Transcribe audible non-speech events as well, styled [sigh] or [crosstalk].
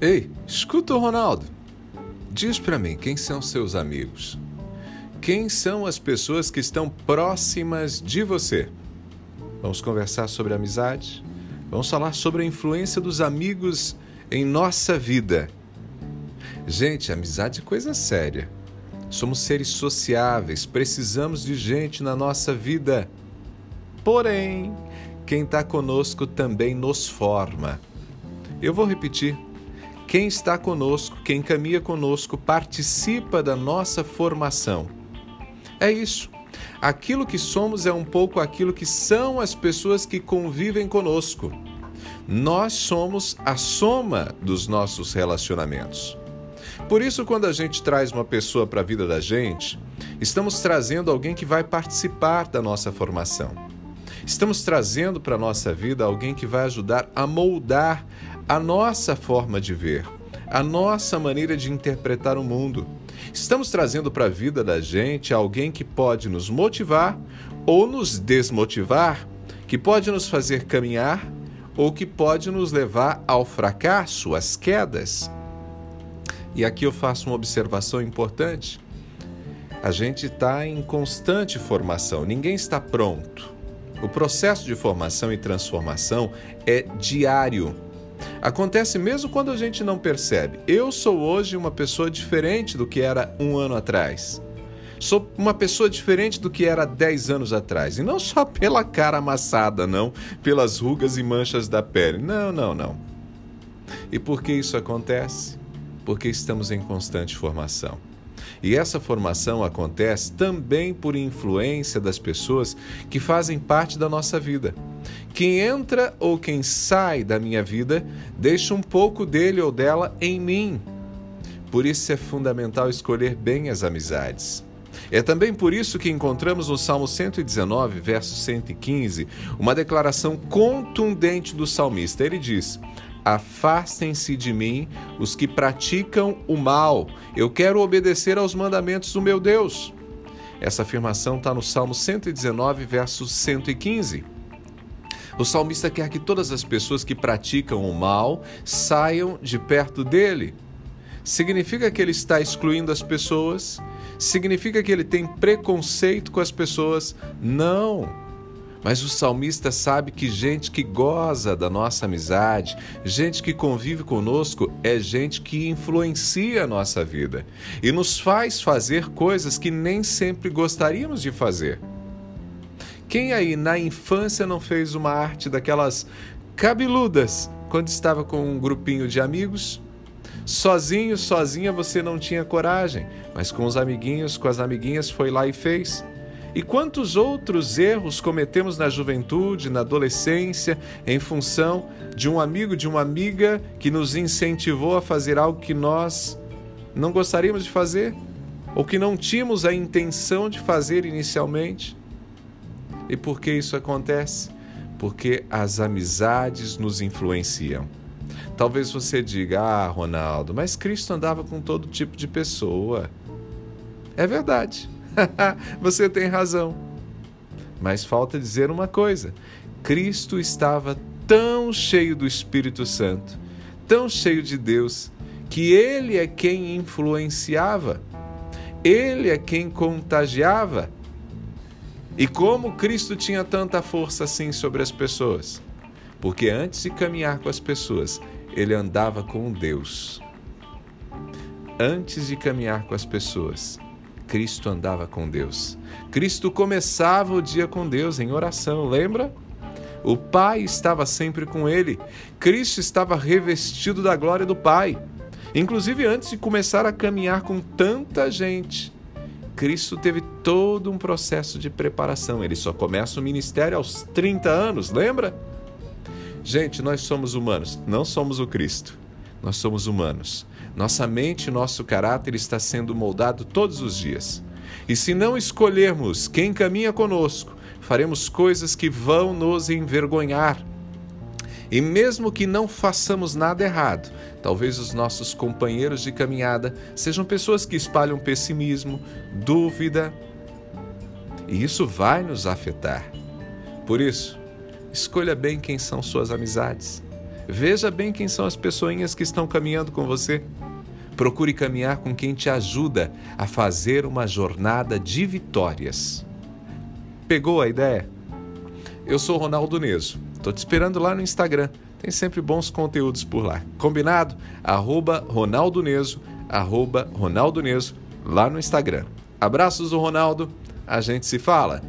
Ei, escuta o Ronaldo. Diz para mim quem são seus amigos. Quem são as pessoas que estão próximas de você? Vamos conversar sobre amizade? Vamos falar sobre a influência dos amigos em nossa vida. Gente, amizade é coisa séria. Somos seres sociáveis, precisamos de gente na nossa vida. Porém, quem está conosco também nos forma. Eu vou repetir. Quem está conosco, quem caminha conosco, participa da nossa formação. É isso. Aquilo que somos é um pouco aquilo que são as pessoas que convivem conosco. Nós somos a soma dos nossos relacionamentos. Por isso, quando a gente traz uma pessoa para a vida da gente, estamos trazendo alguém que vai participar da nossa formação. Estamos trazendo para a nossa vida alguém que vai ajudar a moldar a nossa forma de ver, a nossa maneira de interpretar o mundo. Estamos trazendo para a vida da gente alguém que pode nos motivar ou nos desmotivar, que pode nos fazer caminhar ou que pode nos levar ao fracasso, às quedas. E aqui eu faço uma observação importante. A gente está em constante formação, ninguém está pronto. O processo de formação e transformação é diário. Acontece mesmo quando a gente não percebe. Eu sou hoje uma pessoa diferente do que era um ano atrás. Sou uma pessoa diferente do que era 10 anos atrás. E não só pela cara amassada, não, pelas rugas e manchas da pele. Não, não, não. E por que isso acontece? Porque estamos em constante formação. E essa formação acontece também por influência das pessoas que fazem parte da nossa vida. Quem entra ou quem sai da minha vida deixa um pouco dele ou dela em mim. Por isso é fundamental escolher bem as amizades. É também por isso que encontramos no Salmo 119, verso 115, uma declaração contundente do salmista. Ele diz: Afastem-se de mim os que praticam o mal. Eu quero obedecer aos mandamentos do meu Deus. Essa afirmação está no Salmo 119, verso 115. O salmista quer que todas as pessoas que praticam o mal saiam de perto dele. Significa que ele está excluindo as pessoas? Significa que ele tem preconceito com as pessoas? Não. Mas o salmista sabe que gente que goza da nossa amizade, gente que convive conosco, é gente que influencia a nossa vida e nos faz fazer coisas que nem sempre gostaríamos de fazer. Quem aí na infância não fez uma arte daquelas cabeludas quando estava com um grupinho de amigos? Sozinho, sozinha você não tinha coragem, mas com os amiguinhos, com as amiguinhas foi lá e fez. E quantos outros erros cometemos na juventude, na adolescência, em função de um amigo, de uma amiga que nos incentivou a fazer algo que nós não gostaríamos de fazer? Ou que não tínhamos a intenção de fazer inicialmente? E por que isso acontece? Porque as amizades nos influenciam. Talvez você diga: Ah, Ronaldo, mas Cristo andava com todo tipo de pessoa. É verdade. [laughs] Você tem razão. Mas falta dizer uma coisa: Cristo estava tão cheio do Espírito Santo, tão cheio de Deus, que ele é quem influenciava, ele é quem contagiava. E como Cristo tinha tanta força assim sobre as pessoas? Porque antes de caminhar com as pessoas, ele andava com Deus. Antes de caminhar com as pessoas, Cristo andava com Deus. Cristo começava o dia com Deus em oração, lembra? O Pai estava sempre com ele. Cristo estava revestido da glória do Pai. Inclusive antes de começar a caminhar com tanta gente, Cristo teve todo um processo de preparação. Ele só começa o ministério aos 30 anos, lembra? Gente, nós somos humanos, não somos o Cristo. Nós somos humanos. Nossa mente nosso caráter está sendo moldado todos os dias. E se não escolhermos quem caminha conosco, faremos coisas que vão nos envergonhar. E mesmo que não façamos nada errado, talvez os nossos companheiros de caminhada sejam pessoas que espalham pessimismo, dúvida, e isso vai nos afetar. Por isso, escolha bem quem são suas amizades. Veja bem quem são as pessoinhas que estão caminhando com você. Procure caminhar com quem te ajuda a fazer uma jornada de vitórias. Pegou a ideia? Eu sou Ronaldo Neso. Estou te esperando lá no Instagram. Tem sempre bons conteúdos por lá. Combinado? Arroba Ronaldo Neso, arroba Ronaldo Neso, lá no Instagram. Abraços do Ronaldo. A gente se fala.